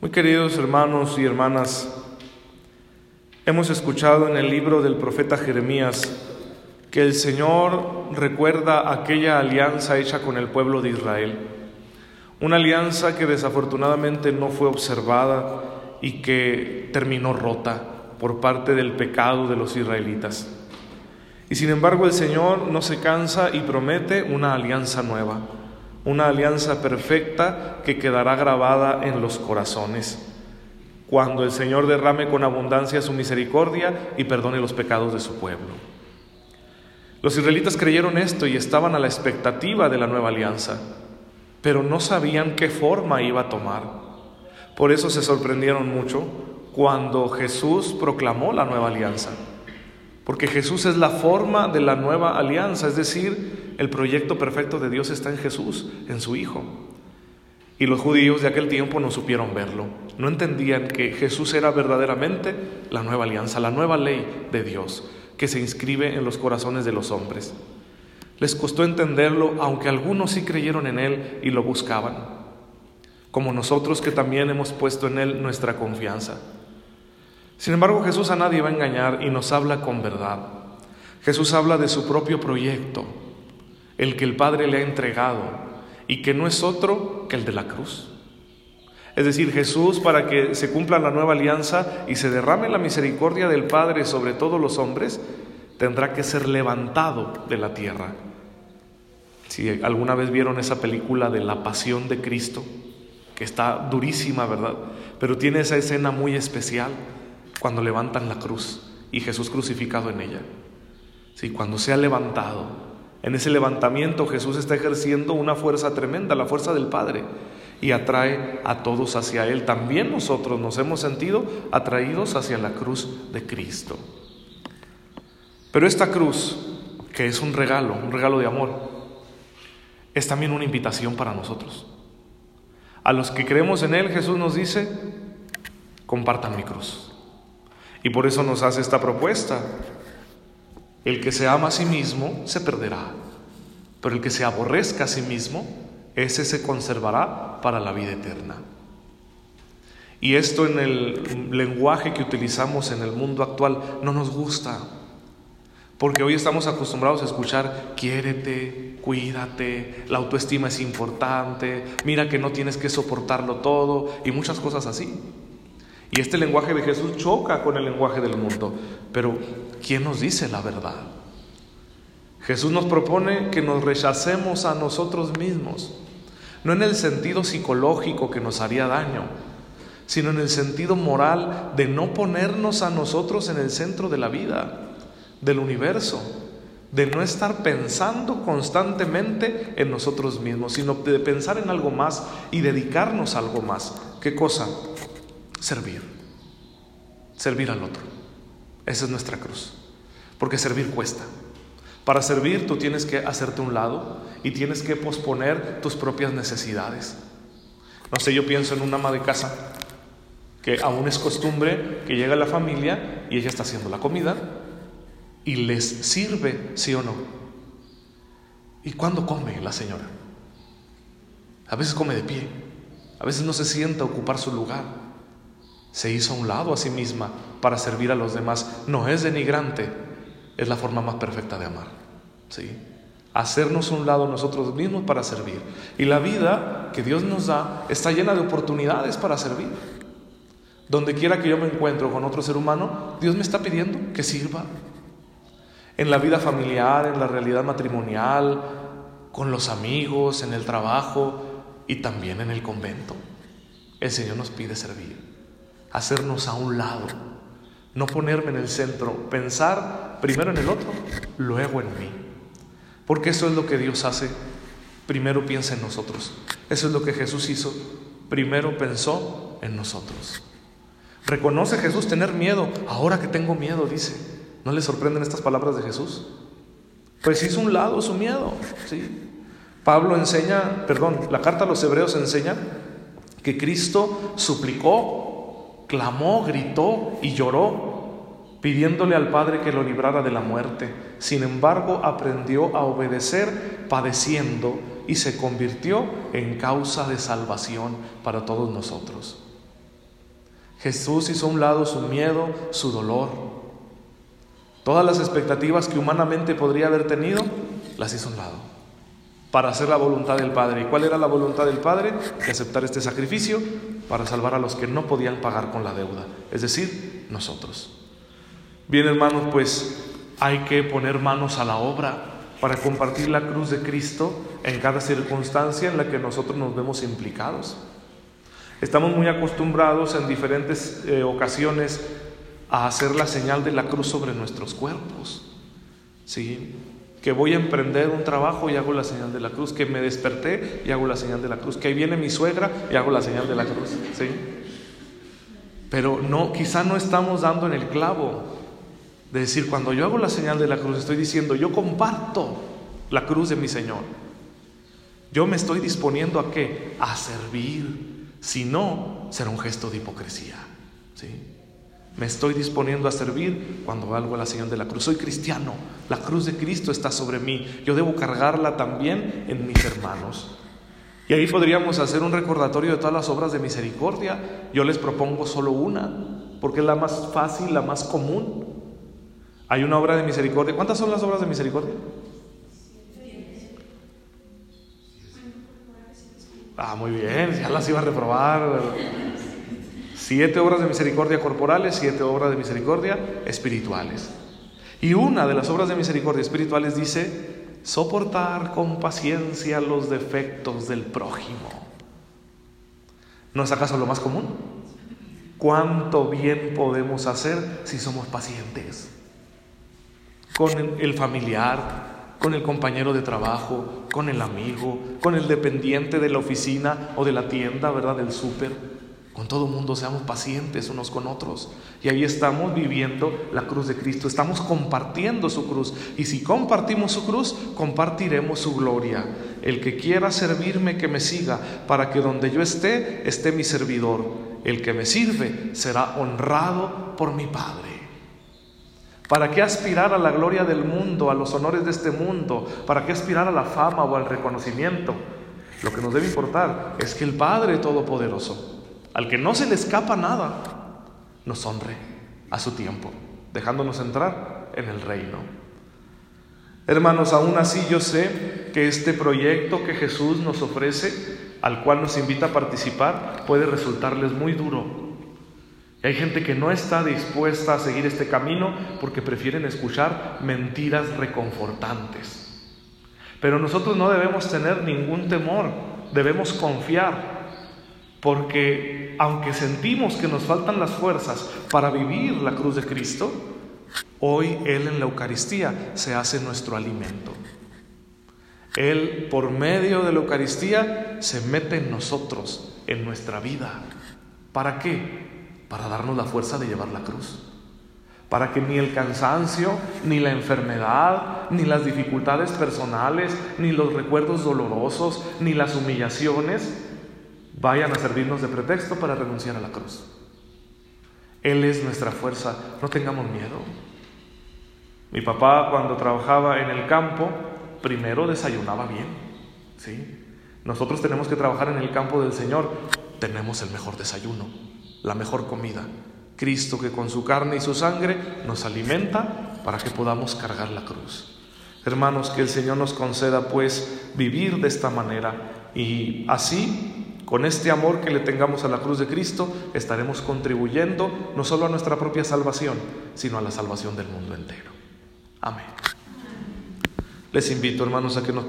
Muy queridos hermanos y hermanas, hemos escuchado en el libro del profeta Jeremías que el Señor recuerda aquella alianza hecha con el pueblo de Israel, una alianza que desafortunadamente no fue observada y que terminó rota por parte del pecado de los israelitas. Y sin embargo el Señor no se cansa y promete una alianza nueva una alianza perfecta que quedará grabada en los corazones, cuando el Señor derrame con abundancia su misericordia y perdone los pecados de su pueblo. Los israelitas creyeron esto y estaban a la expectativa de la nueva alianza, pero no sabían qué forma iba a tomar. Por eso se sorprendieron mucho cuando Jesús proclamó la nueva alianza, porque Jesús es la forma de la nueva alianza, es decir, el proyecto perfecto de Dios está en Jesús, en su Hijo. Y los judíos de aquel tiempo no supieron verlo, no entendían que Jesús era verdaderamente la nueva alianza, la nueva ley de Dios que se inscribe en los corazones de los hombres. Les costó entenderlo, aunque algunos sí creyeron en Él y lo buscaban, como nosotros que también hemos puesto en Él nuestra confianza. Sin embargo, Jesús a nadie va a engañar y nos habla con verdad. Jesús habla de su propio proyecto, el que el Padre le ha entregado y que no es otro que el de la cruz. Es decir, Jesús, para que se cumpla la nueva alianza y se derrame la misericordia del Padre sobre todos los hombres, tendrá que ser levantado de la tierra. Si alguna vez vieron esa película de la pasión de Cristo, que está durísima, ¿verdad? Pero tiene esa escena muy especial cuando levantan la cruz y Jesús crucificado en ella. Sí, cuando se ha levantado, en ese levantamiento Jesús está ejerciendo una fuerza tremenda, la fuerza del Padre, y atrae a todos hacia Él. También nosotros nos hemos sentido atraídos hacia la cruz de Cristo. Pero esta cruz, que es un regalo, un regalo de amor, es también una invitación para nosotros. A los que creemos en Él, Jesús nos dice, compartan mi cruz. Y por eso nos hace esta propuesta, el que se ama a sí mismo se perderá, pero el que se aborrezca a sí mismo, ese se conservará para la vida eterna. Y esto en el lenguaje que utilizamos en el mundo actual no nos gusta, porque hoy estamos acostumbrados a escuchar, quiérete, cuídate, la autoestima es importante, mira que no tienes que soportarlo todo y muchas cosas así. Y este lenguaje de Jesús choca con el lenguaje del mundo. Pero, ¿quién nos dice la verdad? Jesús nos propone que nos rechacemos a nosotros mismos, no en el sentido psicológico que nos haría daño, sino en el sentido moral de no ponernos a nosotros en el centro de la vida, del universo, de no estar pensando constantemente en nosotros mismos, sino de pensar en algo más y dedicarnos a algo más. ¿Qué cosa? Servir. Servir al otro. Esa es nuestra cruz. Porque servir cuesta. Para servir tú tienes que hacerte un lado y tienes que posponer tus propias necesidades. No sé, yo pienso en una ama de casa que aún es costumbre que llega la familia y ella está haciendo la comida y les sirve, sí o no. ¿Y cuándo come la señora? A veces come de pie, a veces no se sienta ocupar su lugar. Se hizo a un lado a sí misma para servir a los demás. No es denigrante, es la forma más perfecta de amar. ¿sí? Hacernos un lado nosotros mismos para servir. Y la vida que Dios nos da está llena de oportunidades para servir. Donde quiera que yo me encuentro con otro ser humano, Dios me está pidiendo que sirva. En la vida familiar, en la realidad matrimonial, con los amigos, en el trabajo y también en el convento. El Señor nos pide servir hacernos a un lado, no ponerme en el centro, pensar primero en el otro, luego en mí. Porque eso es lo que Dios hace, primero piensa en nosotros. Eso es lo que Jesús hizo, primero pensó en nosotros. Reconoce Jesús tener miedo, ahora que tengo miedo, dice. ¿No le sorprenden estas palabras de Jesús? Pues hizo un lado su miedo, ¿sí? Pablo enseña, perdón, la carta a los hebreos enseña que Cristo suplicó clamó, gritó y lloró, pidiéndole al Padre que lo librara de la muerte. Sin embargo, aprendió a obedecer padeciendo y se convirtió en causa de salvación para todos nosotros. Jesús hizo a un lado su miedo, su dolor. Todas las expectativas que humanamente podría haber tenido, las hizo a un lado para hacer la voluntad del Padre. ¿Y cuál era la voluntad del Padre? Que aceptar este sacrificio para salvar a los que no podían pagar con la deuda, es decir, nosotros. Bien, hermanos, pues hay que poner manos a la obra para compartir la cruz de Cristo en cada circunstancia en la que nosotros nos vemos implicados. Estamos muy acostumbrados en diferentes eh, ocasiones a hacer la señal de la cruz sobre nuestros cuerpos. ¿Sí? Que voy a emprender un trabajo y hago la señal de la cruz, que me desperté y hago la señal de la cruz, que ahí viene mi suegra y hago la señal de la cruz. ¿Sí? Pero no, quizá no estamos dando en el clavo de decir, cuando yo hago la señal de la cruz, estoy diciendo, yo comparto la cruz de mi Señor. Yo me estoy disponiendo a qué? A servir si no, será un gesto de hipocresía. ¿sí? Me estoy disponiendo a servir cuando valgo la señal de la cruz. Soy cristiano. La cruz de Cristo está sobre mí. Yo debo cargarla también en mis hermanos. Y ahí podríamos hacer un recordatorio de todas las obras de misericordia. Yo les propongo solo una, porque es la más fácil, la más común. Hay una obra de misericordia. ¿Cuántas son las obras de misericordia? Ah, muy bien, ya las iba a reprobar. Siete obras de misericordia corporales, siete obras de misericordia espirituales. Y una de las obras de misericordia espirituales dice, soportar con paciencia los defectos del prójimo. ¿No es acaso lo más común? ¿Cuánto bien podemos hacer si somos pacientes? Con el familiar, con el compañero de trabajo, con el amigo, con el dependiente de la oficina o de la tienda, ¿verdad? Del súper. Con todo mundo seamos pacientes unos con otros. Y ahí estamos viviendo la cruz de Cristo, estamos compartiendo su cruz. Y si compartimos su cruz, compartiremos su gloria. El que quiera servirme, que me siga, para que donde yo esté, esté mi servidor. El que me sirve será honrado por mi Padre. ¿Para qué aspirar a la gloria del mundo, a los honores de este mundo? ¿Para qué aspirar a la fama o al reconocimiento? Lo que nos debe importar es que el Padre Todopoderoso, al que no se le escapa nada, nos honre a su tiempo, dejándonos entrar en el reino. Hermanos, aún así yo sé que este proyecto que Jesús nos ofrece, al cual nos invita a participar, puede resultarles muy duro, y hay gente que no está dispuesta a seguir este camino porque prefieren escuchar mentiras reconfortantes. Pero nosotros no debemos tener ningún temor, debemos confiar, porque aunque sentimos que nos faltan las fuerzas para vivir la cruz de Cristo, hoy Él en la Eucaristía se hace nuestro alimento. Él por medio de la Eucaristía se mete en nosotros, en nuestra vida. ¿Para qué? para darnos la fuerza de llevar la cruz. Para que ni el cansancio, ni la enfermedad, ni las dificultades personales, ni los recuerdos dolorosos, ni las humillaciones vayan a servirnos de pretexto para renunciar a la cruz. Él es nuestra fuerza, no tengamos miedo. Mi papá cuando trabajaba en el campo, primero desayunaba bien. ¿sí? Nosotros tenemos que trabajar en el campo del Señor, tenemos el mejor desayuno la mejor comida. Cristo que con su carne y su sangre nos alimenta para que podamos cargar la cruz. Hermanos, que el Señor nos conceda pues vivir de esta manera y así, con este amor que le tengamos a la cruz de Cristo, estaremos contribuyendo no solo a nuestra propia salvación, sino a la salvación del mundo entero. Amén. Les invito, hermanos, a que nos